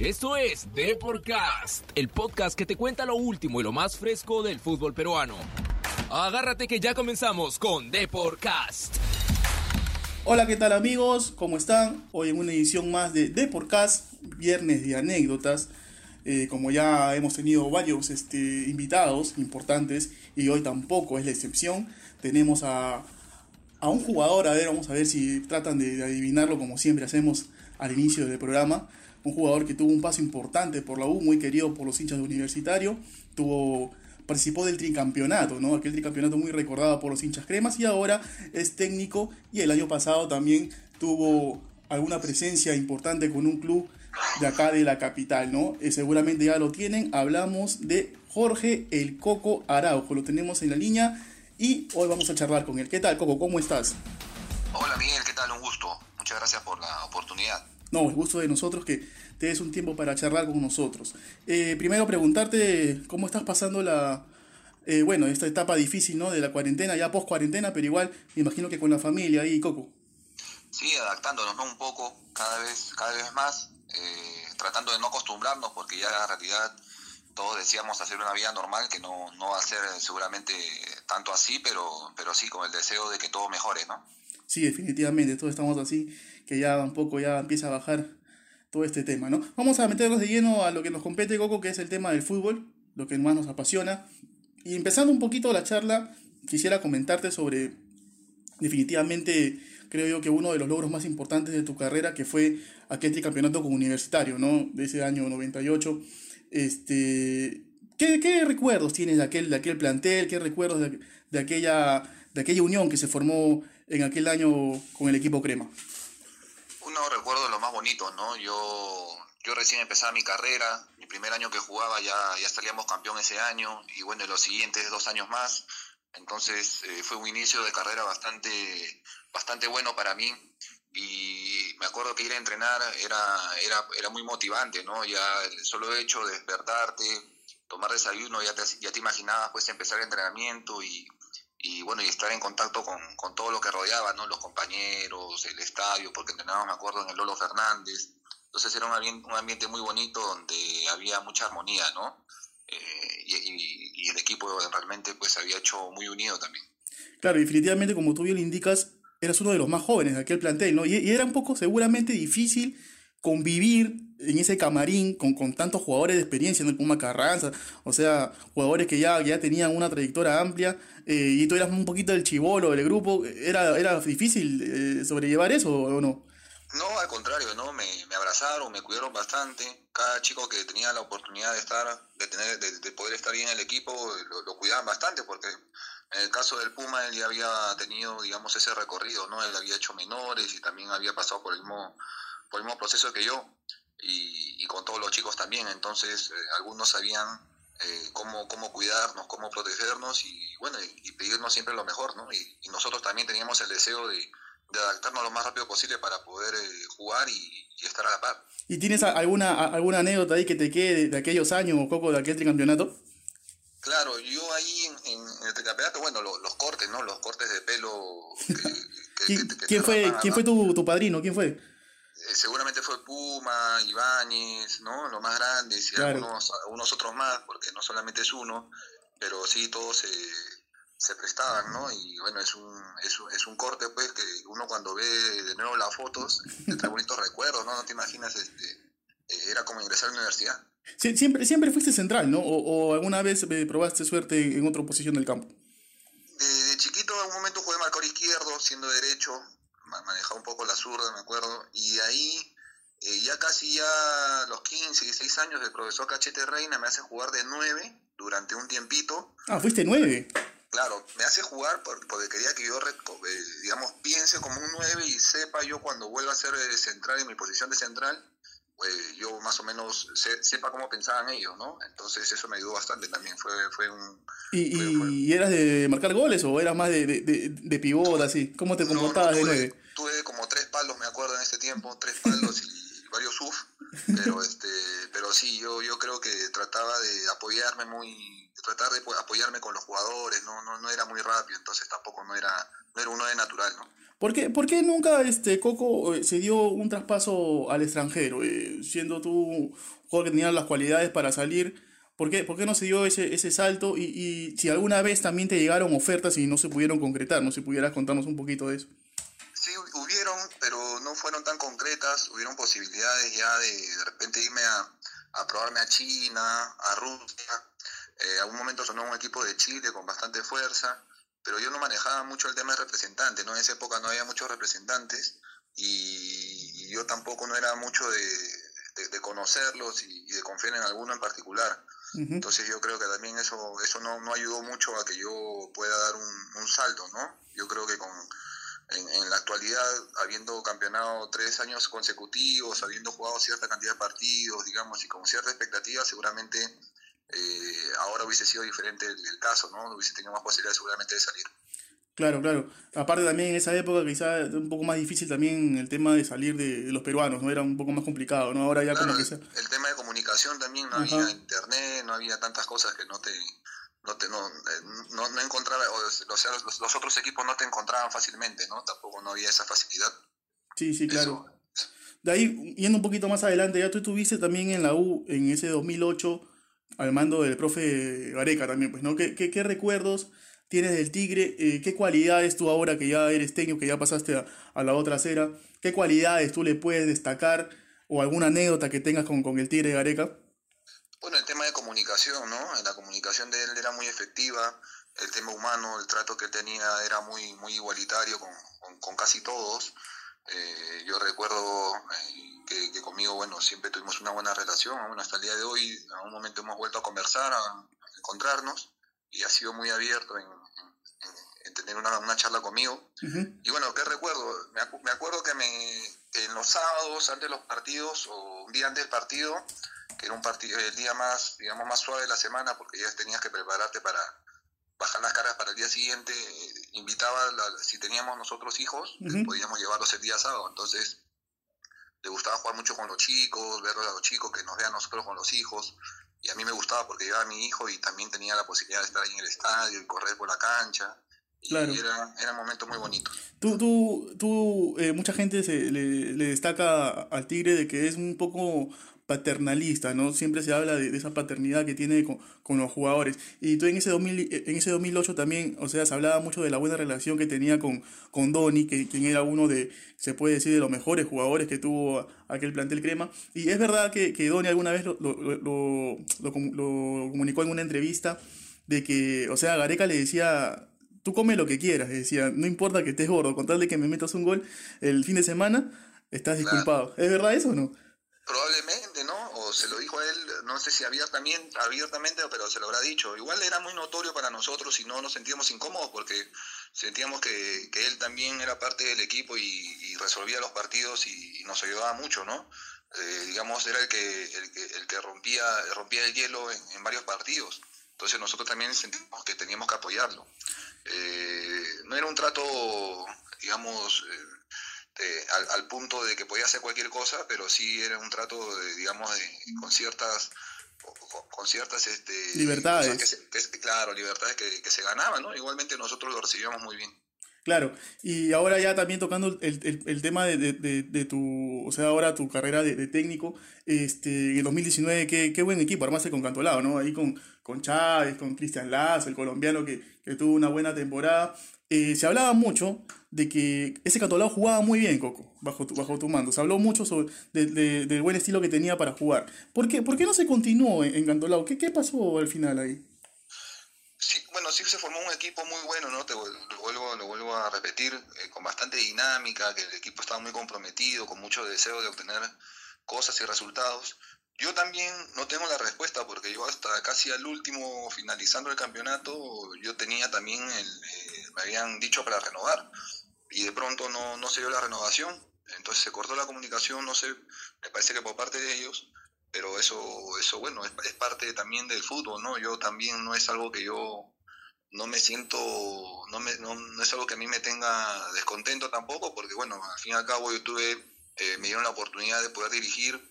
Esto es Deporcast, el podcast que te cuenta lo último y lo más fresco del fútbol peruano. Agárrate que ya comenzamos con Deporcast. Hola, ¿qué tal amigos? ¿Cómo están? Hoy en una edición más de Deporcast, viernes de anécdotas. Eh, como ya hemos tenido varios este, invitados importantes y hoy tampoco es la excepción, tenemos a, un jugador, a ver, vamos a ver si tratan de adivinarlo como siempre hacemos al inicio del programa un jugador que tuvo un paso importante por la U, muy querido por los hinchas de universitario, tuvo participó del tricampeonato, ¿no? Aquel tricampeonato muy recordado por los hinchas cremas y ahora es técnico y el año pasado también tuvo alguna presencia importante con un club de acá de la capital, ¿no? Eh, seguramente ya lo tienen. Hablamos de Jorge El Coco Araujo, lo tenemos en la línea y hoy vamos a charlar con él. ¿Qué tal, Coco? ¿Cómo estás? Hola Miguel, ¿qué tal? Un gusto. Muchas gracias por la oportunidad. No, es gusto de nosotros que te des un tiempo para charlar con nosotros. Eh, primero preguntarte cómo estás pasando la, eh, bueno, esta etapa difícil, ¿no? De la cuarentena, ya post cuarentena, pero igual me imagino que con la familia ahí, Coco. Sí, adaptándonos ¿no? un poco, cada vez, cada vez más, eh, tratando de no acostumbrarnos, porque ya en realidad todos decíamos hacer una vida normal, que no, no va a ser seguramente tanto así, pero, pero sí con el deseo de que todo mejore, ¿no? Sí, definitivamente, todos estamos así, que ya un poco ya empieza a bajar todo este tema, ¿no? Vamos a meternos de lleno a lo que nos compete, Coco, que es el tema del fútbol, lo que más nos apasiona. Y empezando un poquito la charla, quisiera comentarte sobre, definitivamente, creo yo que uno de los logros más importantes de tu carrera, que fue aquel tricampeonato con universitario, ¿no? De ese año 98. Este, ¿qué, ¿Qué recuerdos tienes de aquel, de aquel plantel? ¿Qué recuerdos de, de, aquella, de aquella unión que se formó en aquel año con el equipo Crema? Uno recuerdo de los más bonitos, ¿no? Yo, yo recién empezaba mi carrera, mi primer año que jugaba ya, ya salíamos campeón ese año y bueno, los siguientes dos años más. Entonces eh, fue un inicio de carrera bastante, bastante bueno para mí y me acuerdo que ir a entrenar era, era, era muy motivante, ¿no? Ya el solo hecho de despertarte, tomar desayuno, ya te, ya te imaginabas pues empezar el entrenamiento y, y bueno, y estar en contacto con, con, todo lo que rodeaba, ¿no? Los compañeros, el estadio, porque entrenábamos, me acuerdo, en el Lolo Fernández. Entonces era un ambiente, un ambiente muy bonito donde había mucha armonía, ¿no? Eh, y, el equipo realmente pues había hecho muy unido también. Claro, definitivamente, como tú bien le indicas, eras uno de los más jóvenes de aquel plantel, ¿no? Y era un poco seguramente difícil convivir en ese camarín con, con tantos jugadores de experiencia, ¿no? El Puma Carranza, o sea, jugadores que ya, ya tenían una trayectoria amplia, eh, y tú eras un poquito el chivolo del grupo, ¿era, era difícil eh, sobrellevar eso o no? No, al contrario, ¿no? Me, me, abrazaron, me cuidaron bastante. Cada chico que tenía la oportunidad de estar, de tener, de, de poder estar bien en el equipo, lo, lo, cuidaban bastante, porque en el caso del Puma, él ya había tenido, digamos, ese recorrido, ¿no? Él había hecho menores y también había pasado por el mismo, por el mismo proceso que yo, y, y con todos los chicos también. Entonces, eh, algunos sabían eh, cómo, cómo cuidarnos, cómo protegernos y, bueno, y, y pedirnos siempre lo mejor, ¿no? Y, y nosotros también teníamos el deseo de de adaptarnos lo más rápido posible para poder eh, jugar y, y, estar a la par. ¿Y tienes alguna, alguna anécdota ahí que te quede de, aquellos años, Coco, de aquel tricampeonato? Claro, yo ahí en, en el tricampeonato, bueno, lo, los cortes, ¿no? Los cortes de pelo. Que, que, ¿Quién, que, ¿quién fue, ¿quién fue tu, tu padrino? ¿Quién fue? Eh, seguramente fue Puma, Ibáñez, ¿no? Los más grandes y claro. algunos, algunos otros más, porque no solamente es uno, pero sí todos se se prestaban, ¿no? Y bueno, es un, es, es un corte, pues, que uno cuando ve de nuevo las fotos, te trae bonitos recuerdos, ¿no? No te imaginas, este, eh, era como ingresar a la universidad. Sí, siempre, siempre fuiste central, ¿no? O, o, alguna vez probaste suerte en otra posición del campo. De, de, chiquito, en un momento jugué marcador izquierdo, siendo derecho, un poco la zurda, me acuerdo, y de ahí, eh, ya casi ya los 15, 16 años, el profesor Cachete Reina me hace jugar de 9 durante un tiempito. Ah, fuiste 9 claro, me hace jugar porque quería que yo, eh, digamos, piense como un 9 y sepa yo cuando vuelva a ser central en mi posición de central, pues yo más o menos sepa cómo pensaban ellos, ¿no? Entonces eso me ayudó bastante también, fue, fue un... ¿Y, fue, y eras de marcar goles o eras más de, de, de, de pivot, así? ¿Cómo te comportabas no, no, tuve, de 9? Tuve como tres palos, me acuerdo, en ese tiempo, tres palos y varios suf, pero, este, pero sí, yo, yo creo que trataba de apoyarme muy tratar de apoyarme con los jugadores, ¿no? No, no era muy rápido, entonces tampoco no era, no era uno de natural, ¿no? ¿Por qué, ¿Por qué, nunca este Coco eh, se dio un traspaso al extranjero? Eh, siendo tú un jugador que tenía las cualidades para salir, ¿por qué, por qué no se dio ese, ese salto? Y, y, si alguna vez también te llegaron ofertas y no se pudieron concretar, ¿no? Si pudieras contarnos un poquito de eso. Sí, hubieron, pero no fueron tan concretas. Hubieron posibilidades ya de de repente irme a, a probarme a China, a Rusia. Eh, a un momento sonó un equipo de Chile con bastante fuerza, pero yo no manejaba mucho el tema de representante, ¿no? En esa época no había muchos representantes y, y yo tampoco no era mucho de, de, de conocerlos y, y, de confiar en alguno en particular. Uh -huh. Entonces yo creo que también eso, eso no, no, ayudó mucho a que yo pueda dar un, un salto, ¿no? Yo creo que con, en, en, la actualidad, habiendo campeonado tres años consecutivos, habiendo jugado cierta cantidad de partidos, digamos, y con cierta expectativa, seguramente eh, ahora hubiese sido diferente el, el, caso, ¿no? Hubiese tenido más posibilidades seguramente de salir. Claro, claro. Aparte también en esa época quizá un poco más difícil también el tema de salir de, de los peruanos, ¿no? Era un poco más complicado, ¿no? Ahora ya claro, como que sea... El tema de comunicación también, no Ajá. había internet, no había tantas cosas que no te... No, te, no, no, no encontraba, o sea, los, los, otros equipos no te encontraban fácilmente, ¿no? Tampoco no había esa facilidad. Sí, sí, claro. Eso. De ahí, yendo un poquito más adelante, ya tú estuviste también en la U en ese 2008 al mando del profe Gareca también, pues, ¿no? ¿Qué, qué, qué recuerdos tienes del Tigre? Eh, ¿Qué cualidades tú ahora que ya eres técnico, que ya pasaste a, a, la otra acera, qué cualidades tú le puedes destacar o alguna anécdota que tengas con, con el Tigre Gareca? Bueno, el tema de comunicación, ¿no? La comunicación de él era muy efectiva, el tema humano, el trato que tenía era muy, muy igualitario con, con, con casi todos. Eh, yo recuerdo eh, que, que, conmigo, bueno, siempre tuvimos una buena relación, bueno, hasta el día de hoy, a un momento hemos vuelto a conversar, a, encontrarnos, y ha sido muy abierto en, en, en tener una, una, charla conmigo. Uh -huh. Y bueno, ¿qué recuerdo? Me, acu me acuerdo que, me, que en los sábados, antes de los partidos, o un día antes del partido, que era un partido, el día más, digamos, más suave de la semana, porque ya tenías que prepararte para bajar las cargas para el día siguiente, invitaba, la, si teníamos nosotros hijos, uh -huh. podíamos llevarlos el día sábado, entonces le gustaba jugar mucho con los chicos, verlos a los chicos, que nos vean nosotros con los hijos, y a mí me gustaba porque llevaba a mi hijo y también tenía la posibilidad de estar ahí en el estadio y correr por la cancha, Claro. Y era, era un momento muy bonito. Tú, tú, tú eh, mucha gente se, le, le, destaca al Tigre de que es un poco paternalista, ¿no? Siempre se habla de, esa paternidad que tiene con, los jugadores. Y tú en ese, 2000, en ese 2008 también, o sea, se hablaba mucho de la buena relación que tenía con, con Donny, que, quien era uno de, se puede decir, de los mejores jugadores que tuvo aquel plantel crema. Y es verdad que, que alguna vez lo, lo, lo, comunicó en una entrevista de que, o sea, Gareca le decía tú come lo que quieras, decía, no importa que estés gordo, con tal de que me metas un gol el fin de semana, estás disculpado. ¿Es verdad eso o no? Probablemente, se lo dijo a él, no sé si abiertamente, abiertamente, pero se lo habrá dicho. Igual era muy notorio para nosotros y no nos sentíamos incómodos porque sentíamos que, él también era parte del equipo y, resolvía los partidos y, nos ayudaba mucho, ¿no? Eh, digamos, era el que, el que, rompía, rompía el hielo en, en varios partidos. Entonces nosotros también sentimos que teníamos que apoyarlo. Eh, no era un trato, digamos, eh, de, al, al, punto de que podía hacer cualquier cosa, pero sí era un trato, de, digamos, de, con ciertas con, ciertas este, libertades. Que se, que, claro, libertades que, que se ganaban, ¿no? Igualmente nosotros lo recibíamos muy bien. Claro, y ahora ya también tocando el, el, el tema de, de, de, tu, o sea, ahora tu carrera de, técnico, este, en el 2019, qué, qué buen equipo armaste con Cantolao, ¿no? Ahí con, con Chávez, con Cristian Lazo, el colombiano que, que tuvo una buena temporada. Eh, se hablaba mucho de que ese Cantolao jugaba muy bien, Coco, bajo tu, bajo tu mando. Se habló mucho sobre de, de, del buen estilo que tenía para jugar. ¿Por qué, por qué no se continuó en, en Cantolao? ¿Qué, ¿Qué pasó al final ahí? Bueno, sí se formó un equipo muy bueno, ¿no? Te lo vuelvo, lo vuelvo a repetir, eh, con bastante dinámica, que el equipo estaba muy comprometido, con mucho deseo de obtener cosas y resultados. Yo también no tengo la respuesta porque yo hasta casi al último, finalizando el campeonato, yo tenía también, el, eh, me habían dicho para renovar y de pronto no, no se dio la renovación, entonces se cortó la comunicación, no sé, me parece que por parte de ellos, pero eso, eso bueno, es, parte también del fútbol, ¿no? Yo también no es algo que yo no me siento, no, me, no, no es algo que a mí me tenga descontento tampoco, porque bueno, al fin y al cabo yo tuve, eh, me dieron la oportunidad de poder dirigir,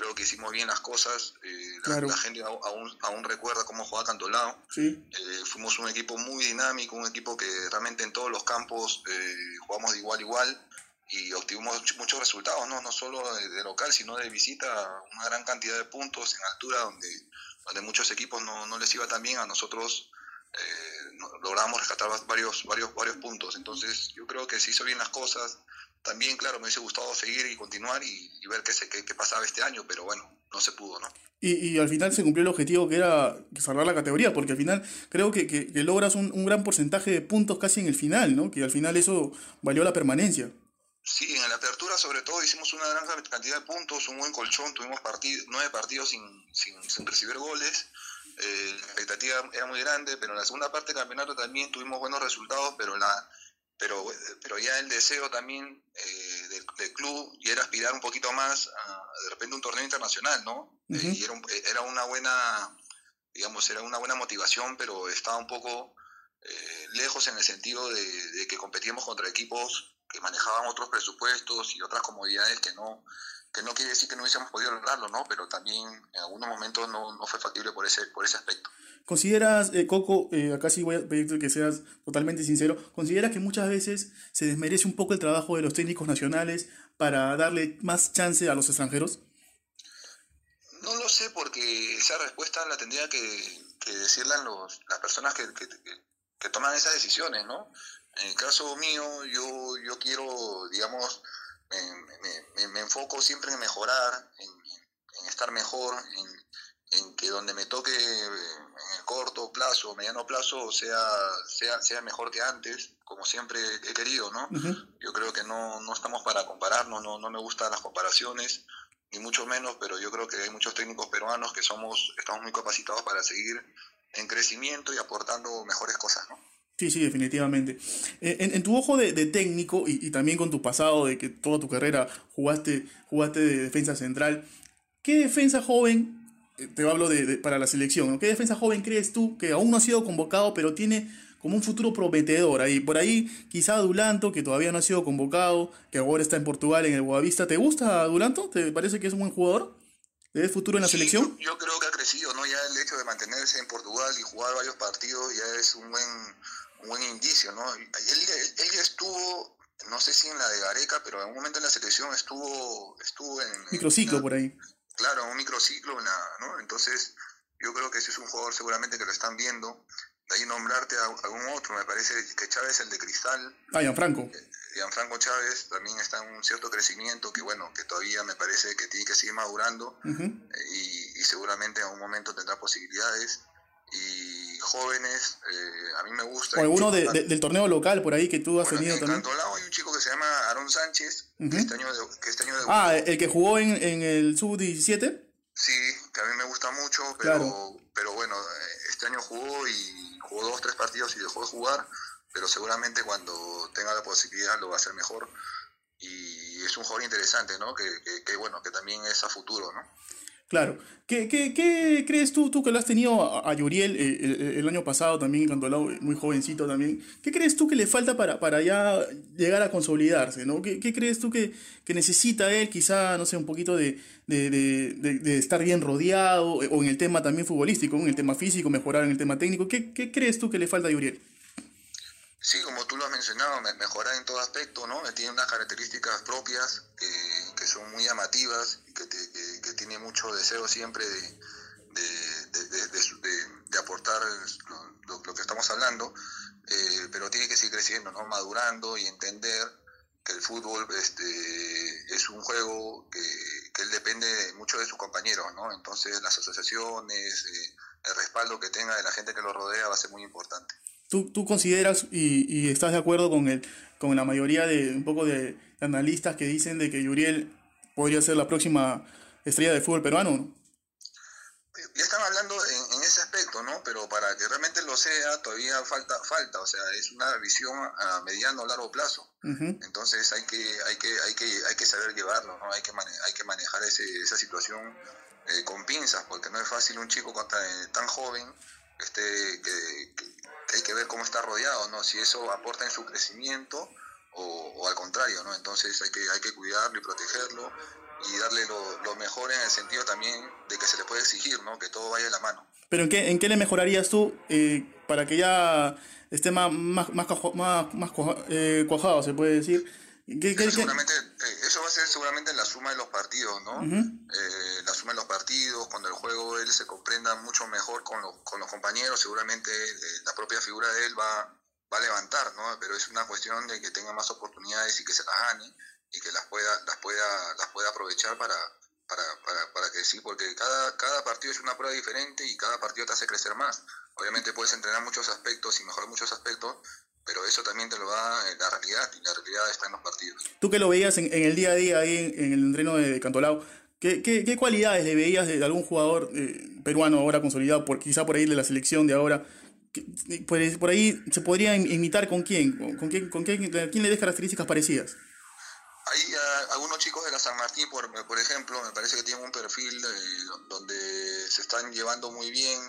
creo que hicimos bien las cosas. Eh, la, gente aún, aún, recuerda cómo jugaba Cantolao. Sí. Eh, fuimos un equipo muy dinámico, un equipo que realmente en todos los campos eh, jugamos de igual a igual y obtuvimos muchos resultados, ¿no? no solo de, local, sino de visita, una gran cantidad de puntos en altura donde, donde muchos equipos no, no les iba tan bien, a nosotros logramos rescatar varios, varios, varios puntos. Entonces yo creo que se hizo bien las cosas también, claro, me hubiese gustado seguir y continuar y, ver qué, se, qué, pasaba este año, pero bueno, no se pudo, ¿no? Y, y, al final se cumplió el objetivo que era salvar la categoría, porque al final creo que, que, logras un, un, gran porcentaje de puntos casi en el final, ¿no? Que al final eso valió la permanencia. Sí, en la apertura sobre todo hicimos una gran cantidad de puntos, un buen colchón, tuvimos partido, nueve partidos sin, sin, sin recibir goles. Eh, la expectativa era muy grande, pero en la segunda parte del campeonato también tuvimos buenos resultados, pero la, pero, pero ya el deseo también eh, del, club y era aspirar un poquito más a de repente un torneo internacional, ¿no? Eh, y era, era, una buena, digamos, era una buena motivación, pero estaba un poco eh, lejos en el sentido de, que competíamos contra equipos que manejaban otros presupuestos y otras comodidades que no, que no quiere decir que no hubiésemos podido lograrlo, ¿no? Pero también en algunos momentos no, no fue factible por ese, por ese aspecto. ¿Consideras, eh, Coco, eh, acá sí voy a pedirte que seas totalmente sincero, ¿consideras que muchas veces se desmerece un poco el trabajo de los técnicos nacionales para darle más chance a los extranjeros? No lo sé porque esa respuesta la tendría que, que decirla los, las personas que, que, que, toman esas decisiones, ¿no? En el caso mío, yo, yo quiero, digamos, me, me, me enfoco siempre en mejorar, en, en estar mejor, en, en que donde me toque en el corto plazo, mediano plazo, sea, sea, sea mejor que antes, como siempre he querido, ¿no? Yo creo que no, no estamos para compararnos, no, no me gustan las comparaciones, ni mucho menos, pero yo creo que hay muchos técnicos peruanos que somos, estamos muy capacitados para seguir en crecimiento y aportando mejores cosas, ¿no? Sí, sí, definitivamente. Eh, en, tu ojo de, técnico y, y, también con tu pasado de que toda tu carrera jugaste, jugaste de defensa central, ¿qué defensa joven te hablo de, para la selección. ¿Qué defensa joven crees tú que aún no ha sido convocado, pero tiene como un futuro prometedor ahí? Por ahí, quizá Dulanto, que todavía no ha sido convocado, que ahora está en Portugal, en el Boavista. ¿Te gusta Dulanto? ¿Te parece que es un buen jugador? ¿Le futuro en la selección? Yo, creo que ha crecido, ¿no? Ya el hecho de mantenerse en Portugal y jugar varios partidos ya es un buen, buen indicio, ¿no? Él, él, ya estuvo no sé si en la de Gareca, pero en un momento en la selección estuvo, estuvo en... Microciclo por ahí. Claro, un microciclo, ¿no? Entonces, yo creo que ese es un jugador seguramente que lo están viendo. De ahí nombrarte a algún otro, me parece que Chávez, el de Cristal. Ah, Gianfranco. Eh, Gianfranco Chávez también está en un cierto crecimiento que, bueno, que todavía me parece que tiene que seguir madurando eh, y, y, seguramente en algún momento tendrá posibilidades. Y jóvenes, eh, a mí me gusta. O alguno de, del torneo local por ahí que tú has tenido en también. Cantolao hay un chico que se llama Aaron Sánchez, que, este año que este año Ah, el que jugó en, en el sub-17. Sí, que a mí me gusta mucho, pero, pero bueno, eh, este año jugó y jugó dos, tres partidos y dejó de jugar, pero seguramente cuando tenga la posibilidad lo va a hacer mejor. Y es un jugador interesante, ¿no? Que, que, que bueno, que también es a futuro, ¿no? Claro. ¿Qué, qué, qué crees tú, tú que lo has tenido a, Yuriel eh, el, año pasado también, cuando muy jovencito también? ¿Qué crees tú que le falta para, para ya llegar a consolidarse? ¿no? ¿Qué, qué crees tú que, que, necesita él? Quizá, no sé, un poquito de, de, de, de, estar bien rodeado, o en el tema también futbolístico, en el tema físico, mejorar en el tema técnico. ¿Qué, qué crees tú que le falta a Yuriel? Sí, como tú lo has mencionado, mejorar en todo aspecto, ¿no? Tiene unas características propias que, son muy llamativas, tiene mucho deseo siempre de, de, de, de aportar lo, lo, que estamos hablando, eh, pero tiene que seguir creciendo, ¿no? Madurando y entender que el fútbol este, es un juego que, que él depende mucho de sus compañeros, ¿no? Entonces las asociaciones, eh, el respaldo que tenga de la gente que lo rodea va a ser muy importante. ¿Tú, tú consideras y, y, estás de acuerdo con, el, con la mayoría de un poco de analistas que dicen de que Yuriel podría ser la próxima estrella del fútbol peruano? Ya están hablando en, en, ese aspecto, ¿no? Pero para que realmente lo sea, todavía falta, falta, o sea, es una visión a mediano o largo plazo. Uh -huh. Entonces hay que, hay que, hay que, hay que saber llevarlo, ¿no? Hay que, mane hay que manejar ese, esa situación eh, con pinzas, porque no es fácil un chico tan, tan joven este, que, que, hay que ver cómo está rodeado, ¿no? Si eso aporta en su crecimiento o, al contrario, ¿no? Entonces hay que, hay que cuidarlo y protegerlo y darle lo, mejor en el sentido también de que se le puede exigir, ¿no? Que todo vaya de la mano. Pero ¿en qué, en qué le mejorarías tú eh, para que ya esté más, más, más, más, eh, cuajado, se puede decir? eso, seguramente, eh, eso va a ser seguramente la suma de los partidos, ¿no? la suma de los partidos, cuando el juego él se comprenda mucho mejor con, con los compañeros, seguramente la propia figura de él va, va a levantar, ¿no? Pero es una cuestión de que tenga más oportunidades y que se las gane y que las pueda, las pueda, las pueda aprovechar para, para, para, para que sí, porque cada, cada partido es una prueba diferente y cada partido te hace crecer más. Obviamente puedes entrenar muchos aspectos y mejorar muchos aspectos, pero eso también te lo da la realidad y la realidad está en los partidos. Tú que lo veías en, el día a día ahí en, el entreno de, Cantolao, ¿qué, qué, qué cualidades le veías de algún jugador eh, peruano ahora consolidado, por, quizá por ahí de la selección de ahora? Por, por ahí se podría imitar con quién, con, quién, con quién, quién le des características parecidas. Hay algunos chicos de la San Martín, por, por ejemplo, me parece que tienen un perfil donde se están llevando muy bien,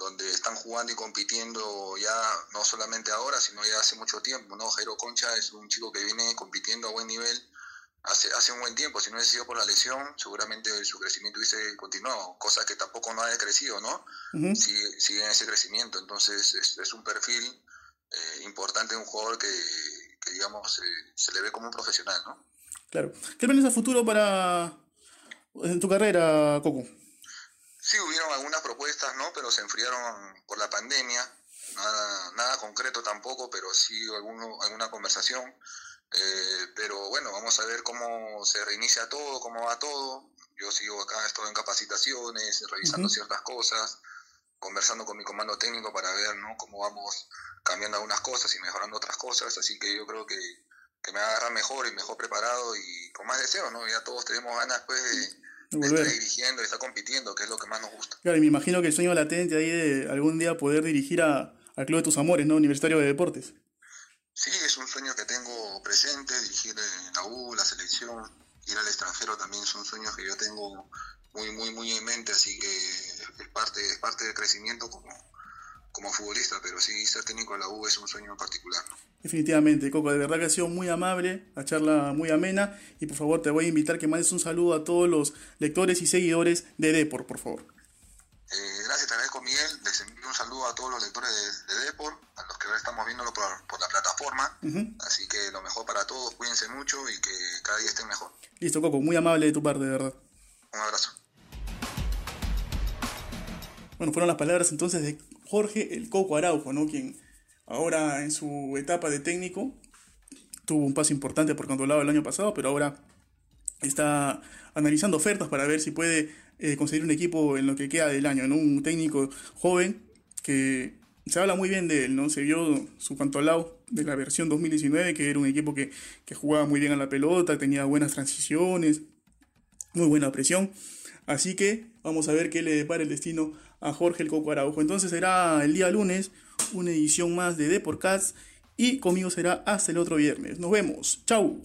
donde están jugando y compitiendo ya no solamente ahora, sino ya hace mucho tiempo. ¿no? Jairo Concha es un chico que viene compitiendo a buen nivel hace, hace un buen tiempo. Si no hubiese sido por la lesión, seguramente su crecimiento hubiese continuado, cosa que tampoco no ha crecido, ¿no? sigue, en ese crecimiento. Entonces es, un perfil eh, importante de un jugador que, digamos, eh, se le ve como un profesional, ¿no? Claro. ¿Qué planes a futuro para en tu carrera, Coco? Sí, hubieron algunas propuestas, ¿no? Pero se enfriaron por la pandemia. Nada, nada concreto tampoco, pero sí alguno, alguna conversación. Eh, pero bueno, vamos a ver cómo se reinicia todo, cómo va todo. Yo sigo acá, estoy en capacitaciones, revisando ciertas cosas, conversando con mi comando técnico para ver ¿no? cómo vamos cambiando algunas cosas y mejorando otras cosas. Así que yo creo que que me agarra mejor y mejor preparado y con más deseo, ¿no? Ya todos tenemos ganas pues de, estar dirigiendo y estar compitiendo, que es lo que más nos gusta. Claro, y me imagino que el sueño latente ahí de algún día poder dirigir a, al Club de tus Amores, ¿no? Universitario de Deportes. Sí, es un sueño que tengo presente, dirigir en la U, la selección, ir al extranjero también son sueños que yo tengo muy, muy, muy en mente, así que es parte, es parte del crecimiento como, como futbolista, pero sí ser técnico de la U es un sueño en particular. Definitivamente, Coco, de verdad que ha sido muy amable, la charla muy amena y por favor te voy a invitar que mandes un saludo a todos los lectores y seguidores de Depor, por favor. Eh, gracias, te agradezco Miguel, les envío un saludo a todos los lectores de, de Depor, a los que ahora estamos viéndolo por, la plataforma, así que lo mejor para todos, cuídense mucho y que cada día estén mejor. Listo, Coco, muy amable de tu parte, de verdad. Un abrazo. Bueno, fueron las palabras entonces de Jorge el Coco Araujo, ¿no? Quien ahora en su etapa de técnico tuvo un paso importante por controlado el año pasado, pero ahora está analizando ofertas para ver si puede eh, conseguir un equipo en lo que queda del año, ¿no? Un técnico joven que se habla muy bien de él, ¿no? Se vio su lado de la versión 2019, que era un equipo que, que jugaba muy bien a la pelota, tenía buenas transiciones, muy buena presión. Así que vamos a ver qué le depara el destino a Jorge el Coco Araujo. Entonces será el día lunes una edición más de Deporcast y conmigo será hasta el otro viernes. Nos vemos. Chau.